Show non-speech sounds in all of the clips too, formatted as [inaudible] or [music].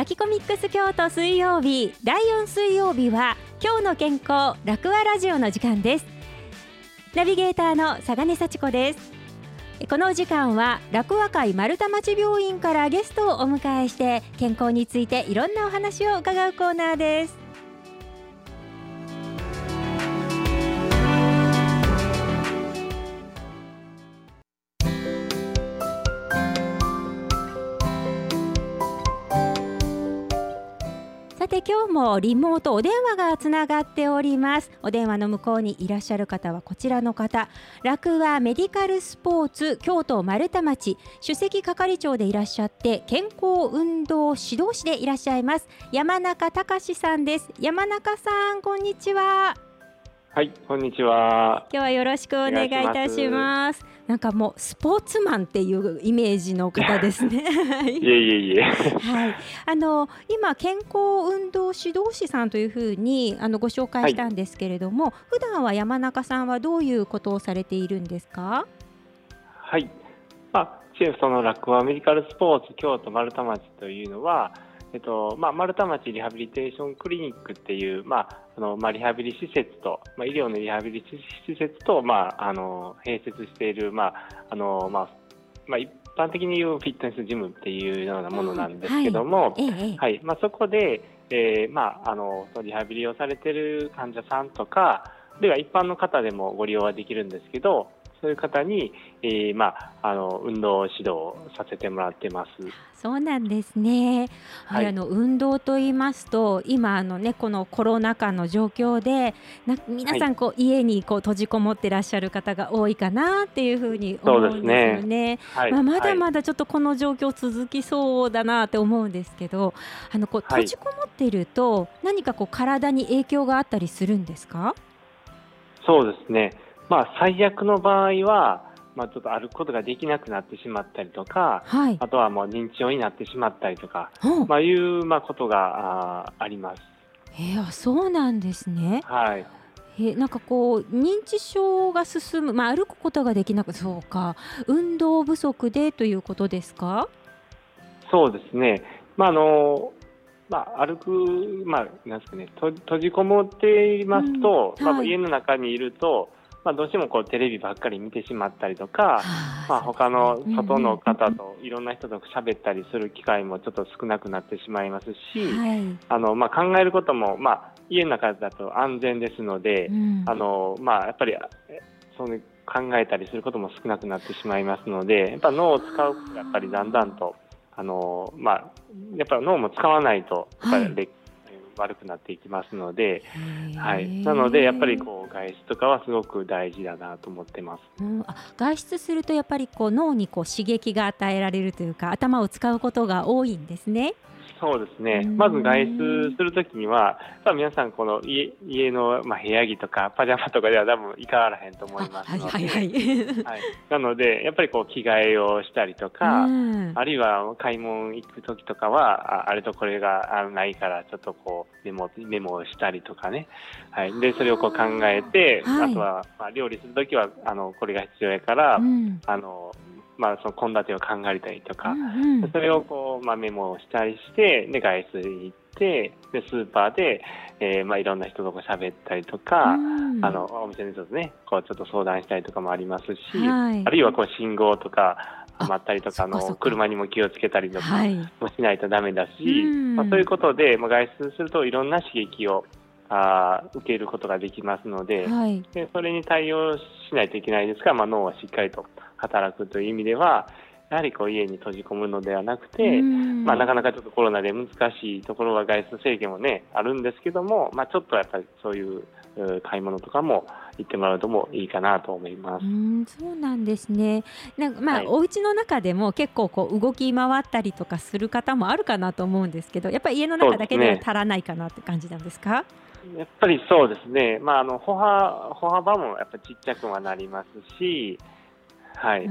マキコミックス京都水曜日第4水曜日は今日の健康楽和ラジオの時間です。ナビゲーターの佐賀根幸子です。この時間は楽和会丸太町病院からゲストをお迎えして健康についていろんなお話を伺うコーナーです。今日もリモートお電話がつながっております。お電話の向こうにいらっしゃる方はこちらの方。楽和メディカルスポーツ京都丸太町。首席係長でいらっしゃって健康運動指導士でいらっしゃいます。山中隆さんです。山中さんこんにちは。はい、こんにちは。今日はよろしくお願いいたしますなんかもうスポーツマンっていうイメージの方ですね [laughs] はいいえいえいえ。はい、あの今健康運動指導士さんというふうにあのご紹介したんですけれども、普段は山中さんはどういうことをされているんですか？はい。まあ、チーフその楽和メディカルスポーツ京都丸太町というのは、えっとまあ、丸太町リハビリテーションクリニックっていう、まああのまあ、リハビリ施設と、まあ、医療のリハビリ施設と、まあ、あの併設している、まああのまあまあ、一般的に言うフィットネスジムっていうようなものなんですけども、ええはい。まあ、そこで、えーまあ、あのリハビリをされている患者さんとかあるいは一般の方でもご利用はできるんですけどそういう方に、えーまあ、あの運動指導をさせてもらってます。そうなんですね。はい、はいあの運動と言いますと、今あのねこのコロナ禍の状況で、な皆さんこう、家にこう閉じこもってらっしゃる方が多いかなっていうふうに思うんですよね。はいまあ、まだはいまだちょっとこの状況続きそうだなって思うんですけど、あのこうはい閉じこもっていると、何かこう体に影響があったりするんですか？そうですね、まあ、最悪の場合は、まあ、ちょっと歩くことができなくなってしまったりとかはい。あとはもう認知症になってしまったりとか、うんまあ、いう、まあ、ことがあーあります。えーあそうなんですね。はいえーなんかこう認知症が進む、まあ、歩くことができなくそうか運動不足でということですか？そうですね、まああのまあ、歩く、まあ、なんですかね、と閉じこもっていますと、まあ、うんはい家の中にいると、まあ、どうしてもこうテレビばっかり見てしまったりとか、まあ、他の外の方といろんな人と喋ったりする機会もちょっと少なくなってしまいますし、はい、あのまあ、考えることも、まあ、家の中だと安全ですので、うん。あのまあ、やっぱりえその考えたりすることも少なくなってしまいますのでやっぱ脳を使うことがやっぱりだんだんとあの、まあ、やっぱり脳も使わないとやっぱり、はい。劣悪くなっていきますので、はい、なのでやっぱりこう外出とかはすごく大事だなと思ってます。うんあ外出するとやっぱりこう脳にこう刺激が与えられるというか頭を使うことが多いんですね。そうですね。うん。まず外出するときには、やっぱ皆さん、この家家の、まあ、部屋着とかパジャマとかでは多分いかわらへんと思いますので、はいはいはい。はい。なので、やっぱりこう着替えをしたりとか、うん。あるいは買い物行くときとかは、ああれとこれがあないから、ちょっとこうメモメモをしたりとかね、はい、でそれをこう考えて、はい。あとは、まあ、料理するときはあのこれが必要やから、うん。あのまあ、その献立を考えたりとか、うんうん。それをこう、まあ、メモをしたりして、で外出行って、でスーパーで、えーまあ、いろんな人とこう喋ったりとか、うん。あのお店の人とね、こうちょっと相談したりとかもありますし、はい。あるいはこう信号とかあ待ったりとか。あの車にも気をつけたりとかはい。もしないとダメだし、うん。まあ、そういうことで、まあ、外出するといろんな刺激をあー受けることができますので,、はい。でそれに対応しないといけないですが、まあ、脳はしっかりと働くという意味ではやはりこう家に閉じ込むのではなくて、うんまあ、なかなかちょっとコロナで難しいところは外出制限もねあるんですけども、まあ、ちょっとやっぱりそういうう買い物とかも行ってもらうともいいかなと思いますう。ん、そうなんですね。なんかまあ、はいお家の中でも結構こう動き回ったりとかする方もあるかなと思うんですけど、やっぱり家の中だけでは足らないかなって感じなんですか？やっぱりそうですね、まあ、あの歩幅歩幅もやっぱりちっちゃくはなりますし、はい、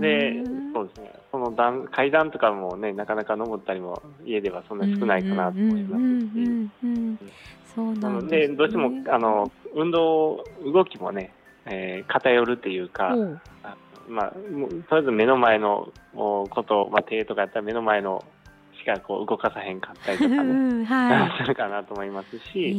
でそうですね。その段階段とかもね、なかなか登ったりも家ではそんな少ないかなと思いますし。なのでどうしてもあの運動、動きもね、えー偏るっていうか、おう。あまあ、とりあえず目の前のおこと、まあ、手とかやったら目の前のしかこう動かさへんかったりとかね、[laughs] うんはするかなと思いますい。し、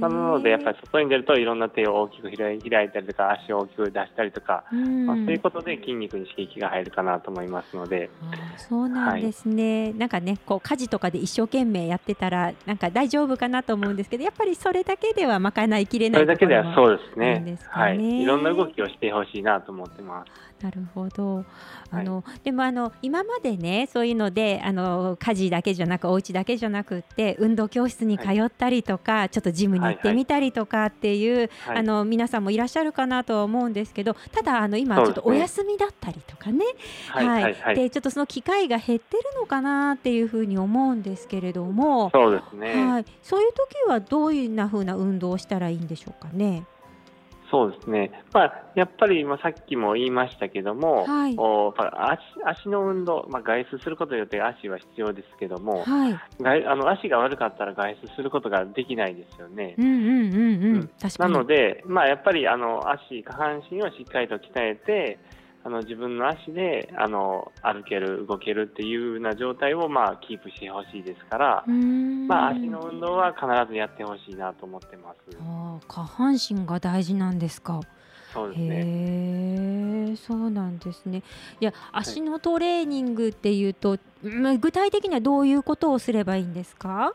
なのでやっぱり外に出るといろんな手を大きく開いたりとか足を大きく出したりとか、うん。まあ、そういうことで筋肉に刺激が入るかなと思いますので、そうなんですね、なんかねこう家事とかで一生懸命やってたらなんか大丈夫かなと思うんですけどやっぱりそれだけでは賄いきれそないれだけではうそうですね。ね。はい、いろんな動きをしてほしいなと思ってます。なるほど。あの、でもあの今までねそういうのであの家事だけじゃなくお家だけじゃなくって運動教室に通ったりとか、ちょっとジムに行ってみたりとかっていう、はい。あの皆さんもいらっしゃるかなとは思うんですけどただあの今ちょっとお休みだったりとかね。はいはい。はい、でちょっとその機会が減ってるのかなっていうふうに思う。んですけれども、そうですね。はい、そういう時はどういうな風な運動をしたらいいんでしょうかね。そうですね、まあ、やっぱり、まあ、さっきも言いましたけども、はい。お足足の運動、まあ、外出することによって足は必要ですけども、はい、外あの足が悪かったら外出することができないですよね。うんうんうんうん、うん。な。ので、まあ、やっぱりあの足、下半身をしっかりと鍛えて、あの自分の足であの歩ける、動けるっていうような状態を、まあ、キープしてほしいですから、まあ、足の運動は必ずやってほしいなと思ってます。あー下半身が大事なんですか？そうですね。へえ、そうなんですね。いや、足のトレーニングっていうと、うん具体的にはどういうことをすればいいんですか？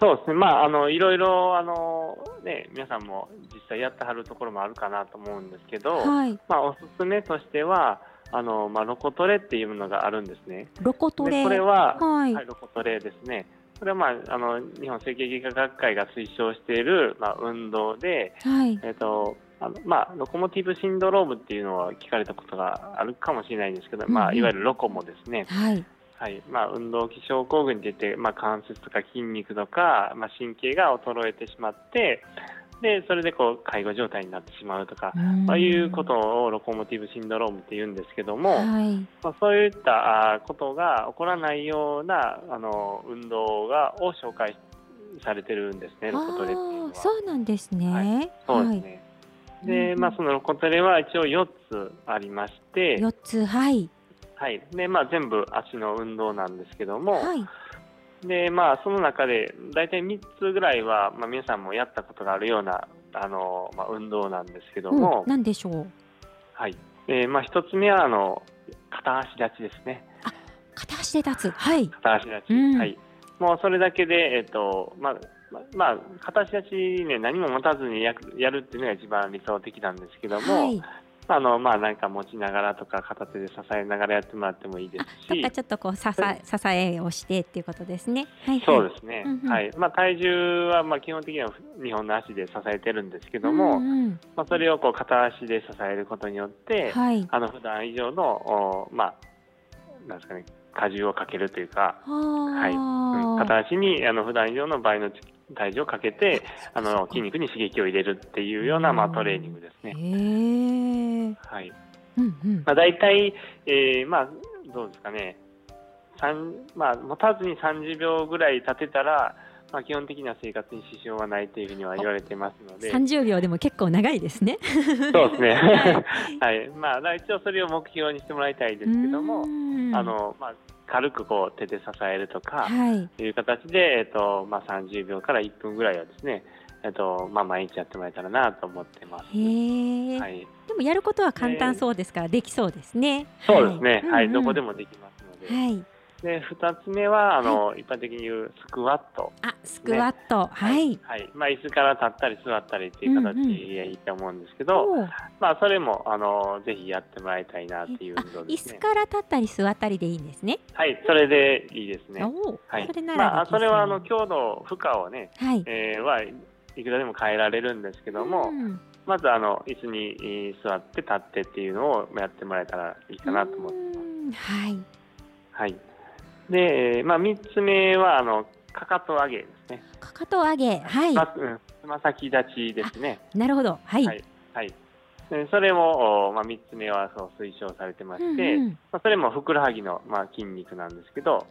そうですね、まあ、あのいろいろあの、ね、皆さんも実際やってはるところもあるかなと思うんですけど、はい、まあ、おすすめとしてはあの、まあ、ロコトレっていうのがあるんですね。ロコトレ。でこれは、はい、はい、ロコトレですね。これは、まあ、あの日本整形外科学会が推奨している、まあ、運動で、はい、えっとあのまあ、ロコモティブシンドロームっていうのは聞かれたことがあるかもしれないんですけど、まあ、うんうんいわゆるロコモですね。はい、はい。まあ、運動器症候群って言って、まあ、関節とか筋肉とか、まあ、神経が衰えてしまってでそれでこう介護状態になってしまうとか、そういうことをロコモティブシンドロームって言うんですけども、はい、まあ、そういったあことが起こらないようなあの運動がを紹介されてるんですね、ロコトレっていうのあは。ーそうなんですね。はい。そうですはい、ねうん。でまあ、そのロコトレは一応4つありまして、四つ、はい、はい。でまあ、全部足の運動なんですけども、はい、でまあ、その中で大体3つぐらいは、まあ、皆さんもやったことがあるようなあの、まあ、運動なんですけども、うん、なんでしょう？はい。でまあ、1つ目はあの片足立ちですね、片足で立つ、はい、片足立ち、うん。はい、もうそれだけで、えっとまあままあ、片足立ち、ね、何も持たずにややるっていうのが一番理想的なんですけども、はい、あのまあ、なんか持ちながらとか片手で支えながらやってもらってもいいですし。とか。ちょっとこう支え支えをしてっていうことですね。はい、そうですね、うんうん。はい。まあ、体重はまあ基本的には2本の足で支えてるんですけども、うんうん。まあ、それをこう片足で支えることによって、はい、あの普段以上のお、まあ、なんですかね、荷重をかけるというか、はい。うん。は片足にあの普段以上の倍の体重をかけて [laughs] あの筋肉肉に刺激を入れるっていうような、まあ、トレーニングですね。へえ、はい。うんうん、まあ、大体、えーまあ、どうですかね、三まあ、持たずに30秒ぐらい立てたら、まあ、基本的な生活に支障はないというふうには言われてますので、三十秒でも結構長いですね。そうですね、は [laughs] はい。[laughs] まあ、一応それを目標にしてもらいたいですけども、うん。あのまあ、軽くこう手で支えるとかはい、という形で、えっとまあ、30秒から1分ぐらいはですね、えっとまあ、毎日やってもらえたらなと思ってます。はい、でもやることは簡単そうですから、できそうですね。そうですね、はい。うんうん。どこでもできますので。はい、で2つ目はあの、一般的に言うスクワット、あ、スクワット、はい。はいまあ、椅子から立ったり座ったりっていう形うんうんでいいと思うんですけど、おうまあ、それもあのぜひやってもらいたいなっていうあ運動ですね。椅子から立ったり座ったりでいいんですね。はい、それでいいですね。はいそれならまあ、それはあの強度、負荷をね、はい。えーはいくらでも変えられるんですけども、うんまずあの椅子にえー座って立ってっていうのをやってもらえたらいいかなと思ってます。うんはい。はい。で、えーまあ、3つ目はあのかかと上げですね。かかと上げ、はい。まうんつま先立ちですね。なるほど、はい。はいはい。でそれも、おまあ、3つ目はそう推奨されてまして、うんうんまあ、それもふくらはぎの、まあ、筋肉なんですけど、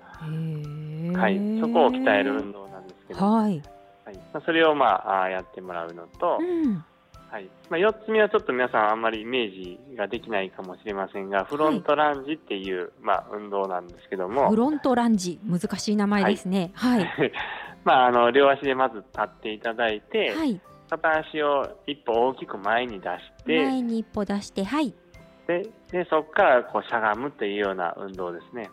はい、そこを鍛える運動なんですけど、はい。はいまあ、それを、まあ、やってもらうのと、うん。はいまあ、4つ目はちょっと皆さんあんまりイメージができないかもしれませんが、フロントランジっていう、まあ、運動なんですけどもフ、ロントランジ難しい名前ですね。はい。[laughs] まあ、あの両足でまず立っていただいて、はい。片足を一歩大きく前に出して、前に一歩出して、はい。ででそこからこうしゃがむというような運動ですね。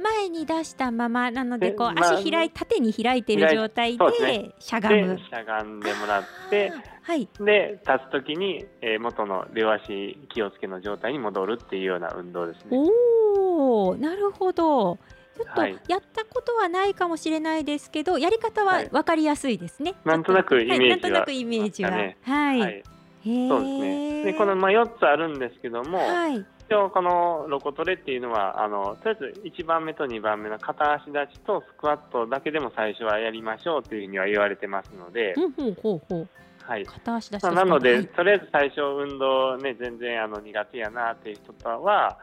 前に出したままなので、でこうまあ足開い縦に開いている状態でしゃがでむ。しゃがんでもらって [laughs] はい。で立つ時に、えー元の両足気をつけの状態に戻るっていうような運動ですね。おお、なるほど。ちょっとはいやったことはないかもしれないですけど、やり方ははいわかりやすいですね。なんとなくイメージははい、なんとなくイメージは。ねはい。はい。そうですね。でこのまあ4つあるんですけども、はい。一応このロコトレっていうのはあのとりあえず1番目と2番目の片足立ちとスクワットだけでも最初はやりましょうというふうには言われてますので、ほうほうほうほう。はい。片足出しまあ、てなので、はいとりあえず最初運動ね全然あの苦手やなっていう人とは、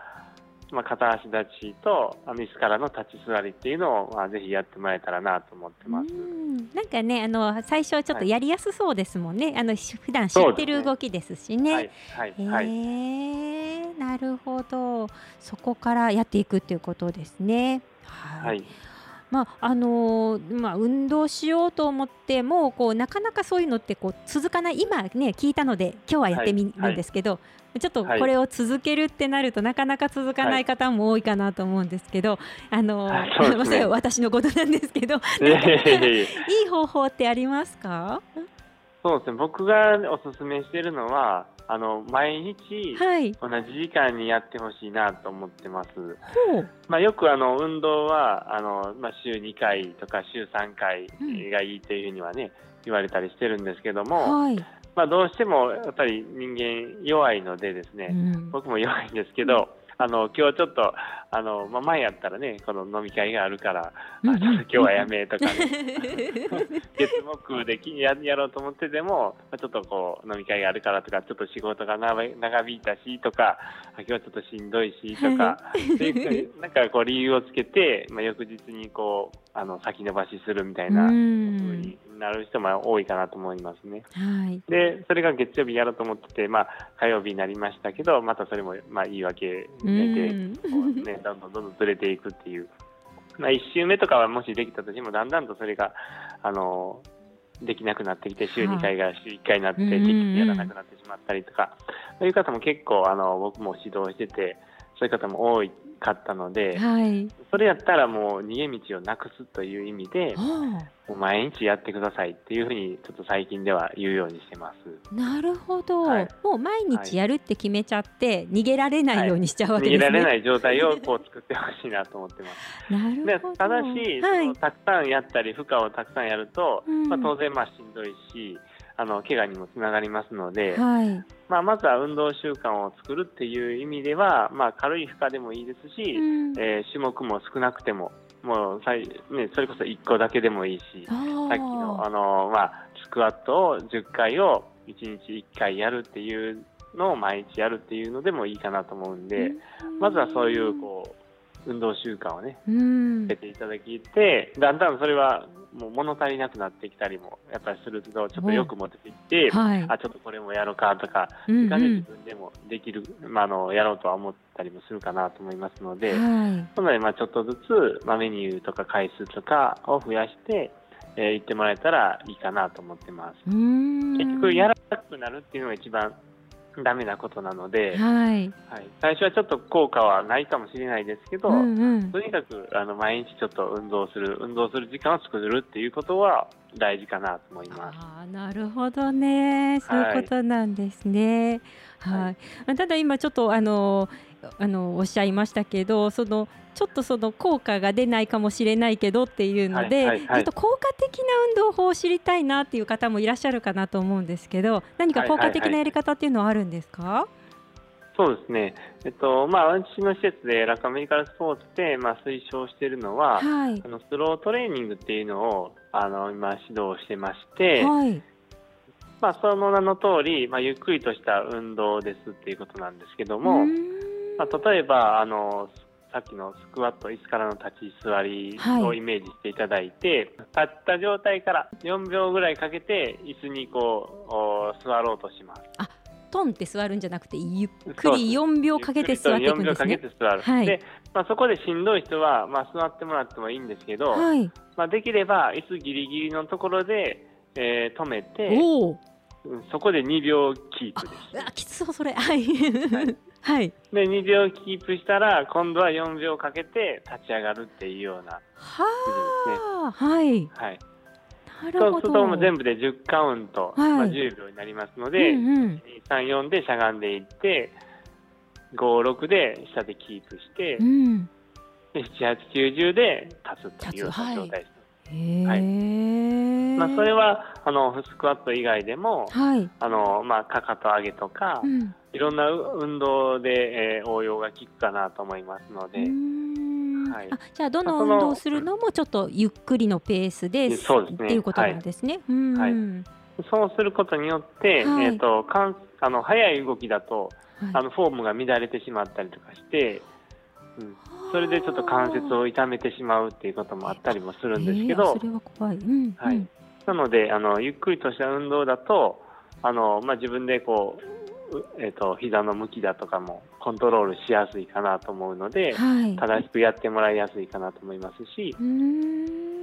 まあ、片足立ちとあの椅子からの立ち座りっていうのを、まあ、ぜひやってもらえたらなと思ってます。うん。なんかねあの最初はちょっとやりやすそうですもんね、あのし普段知ってる動きですしね。なるほど。そこからやっていくっていうことですね。はい。はいまああのーまあ、運動しようと思ってもこうなかなかそういうのってこう続かない。今ね聞いたので今日はやってみるんですけど、ちょっとこれを続けるってなるとなかなか続かない方も多いかなと思うんですけど、あのー私のことなんですけど [laughs] いい方法ってありますか？そうですね。僕がおすすめしているのはあの毎日はい。同じ時間にやってほしいなと思ってます。まあ、よくあの運動はあの、まあ、週2回とか週3回うん。がいいというふうにはね、言われたりしてるんですけども、はい、まあ、どうしてもやっぱり人間弱いのでですね、うん。僕も弱いんですけど、あの今日ちょっとあの、まあ、前やったらねこの飲み会があるから、うんあちょっと今日はやめとかね [laughs] 月木できややろうと思ってても、まあちょっとこう飲み会があるからとかちょっと仕事が長引いたしとかあ今日はちょっとしんどいしとか [laughs] でなんかこう理由をつけて、まあ、翌日にこうあの先延ばしするみたいなう風んになる人も多いかなと思いますね。はいで、それが月曜日やろうと思ってて、まあ、火曜日になりましたけど、またそれも、まあ、言い訳うで、ね、どんどんどんどんずれていくっていう。まあ、1週目とかはもしできたとしても、だんだんとそれが、あの、できなくなってきて、週2回が週1回になって、うんうん結局やらなくなってしまったりとか、そういう方も結構、あの、僕も指導してて、そういう方も多いかったので、はいそれやったらもう逃げ道をなくすという意味で、はもう毎日やってくださいっていうふうに、ちょっと最近では言うようにしてます。あなるほど、はいもう毎日やるって決めちゃって、逃げられないようにしちゃうわけ逃げですね。られない状態をこう作ってほしいなと思ってます。なるでほど。ただし、はいそのたくさんやったり負荷をたくさんやると、うんまあ、当然まあしんどいしあの怪我にもつながりますので、はい。まあ、まずは運動習慣を作るっていう意味では、まあ、軽い負荷でもいいですし、うん。えー種目も少なくてももうさい、ね、それこそ1個だけでもいいしさっきのあの、まあ、スクワットを10回を1日1回やるっていうのを毎日やるっていうのでもいいかなと思うんで、まずはそういうこう運動習慣をねうけていただきて、だんだんそれはもう物足りなくなってきたりもやっぱりすると、ちょっとよく持ってきて、はい。あちょっとこれもやろうかとか、うんいかに自分でもできる、まあ、あのやろうとは思ったりもするかなと思いますので、はい。なので、まあ、ちょっとずつ、まあ、メニューとか回数とかを増やして、えー、行ってもらえたらいいかなと思ってます。結局、やらなくなるっていうのが一番ダメなことなので、はい。はい、最初はちょっと効果はないかもしれないですけど、うんうん。とにかくあの毎日ちょっと運動する、運動する時間を作るっていうことは大事かなと思います。あーなるほどね、そういうことなんですね。はい。はいまあただ今ちょっとあのあのおっしゃいましたけど、そのちょっとその効果が出ないかもしれないけどっていうので、はいはいはいちょっと効果的な運動法を知りたいなっていう方もいらっしゃるかなと思うんですけど、何か効果的なやり方っていうのはあるんですか？そうですね、えっとまあ、私の施設でラカメディカルスポーツで、まあ、推奨しているのは、はい。あのスロートレーニングっていうのをあの今、指導してまして、はい。まあ、その名の通り、まあ、ゆっくりとした運動ですっていうことなんですけども、まあ、例えばあのさっきのスクワット椅子からの立ち座りはい。をイメージしていただいて、立った状態から4秒ぐらいかけて椅子にこうお座ろうとします。トンって座るんじゃなくてゆっくり4秒かけて座っていくんです4秒かけね。て座る。はいで、まあ、そこでしんどい人は、まあ、座ってもらってもいいんですけど、はい。まあ、できれば椅子ギリギリのところで、えー止めて、そこで2秒キープです。あきつそうそれ。はい。はい。[laughs] で、2秒キープしたら、今度は4秒かけて立ち上がるっていうようなは感じですね。あ。はい。はい。なるほど。そうするともう全部で10カウント、はいまあ、10秒になりますので、うんうん。2、3、4でしゃがんでいって、5、6で下でキープしてう、ん。で7、8、9、10で立つという状態です。はいまあ、それはあのスクワット以外でも、はい。あのまあ、かかと上げとか、うん。いろんな運動で、えー応用が効くかなと思いますので、はい。あじゃあどの運動をするのもちょっとゆっくりのペースでそうですね。っていうことなんですね。うんはいそうすることによって、はい。えー、とかんあの速い動きだとはい。あのフォームが乱れてしまったりとかして、うん、それでちょっと関節を痛めてしまうっていうこともあったりもするんですけどえー。あそ、れは怖い。うんはい。うんなのであのゆっくりとした運動だとあの、まあ、自分でこう、うえー、と膝の向きだとかもコントロールしやすいかなと思うので、はい。正しくやってもらいやすいかなと思いますし、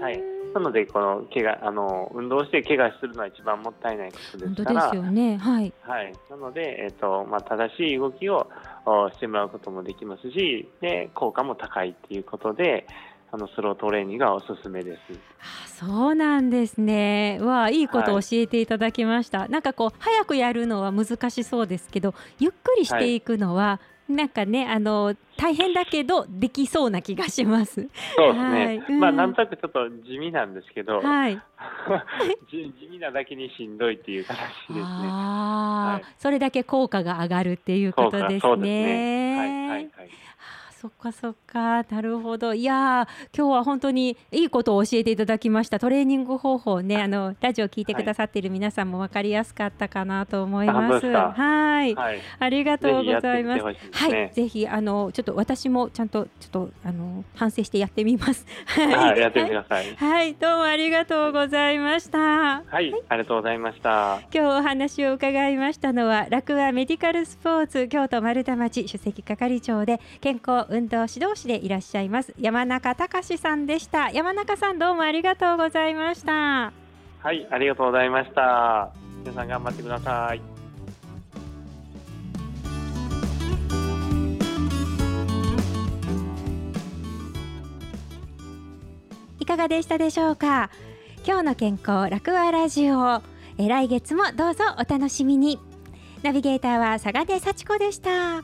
はいなのでこの怪我あの運動して怪我するのは一番もったいないことで本当ですからすよね。はい。はい、なので、えっとまあ、正しい動きをおしてもらうこともできますしで効果も高いっていうことであのスロートレーニングがおすすめです。あそうなんですね。わあいいことを教えていただきました。なんかこう早くやるのは難しそうですけど、ゆっくりしていくのは、なんかねあの大変だけどできそうな気がします。そうですはいね、うんまあなんとなくちょっと地味なんですけど、はい。[laughs] 地地味なだけにしんどいっていう形ですね。ああ、はいそれだけ効果が上がるっていうことですね。そうですね。はいはいはい。あそっかそっか。なるほど。いやー今日は本当にいいことを教えていただきました。トレーニング方法ねあのラジオ聞いてくださってい。る皆さんも分かりやすかったかなと思います。はい。はい。ありがとうございます。はいね。ぜひあのちょっと私もちゃんとちょっとあの反省してやってみます。はい、[laughs] やってみてください。はい。どうもありがとうございました。はい、ありがとうございました。今日お話を伺いましたのは楽和メディカルスポーツ京都丸太町首席係長で健康運動指導士でいらっしゃいます。山中隆さんでした。山中さんどうもありがとうございました。はい、ありがとうございました。皆さん頑張ってください。いかがでしたでしょうか？今日の健康楽和ラジオ。え来月もどうぞお楽しみに。ナビゲーターは佐賀根幸子でした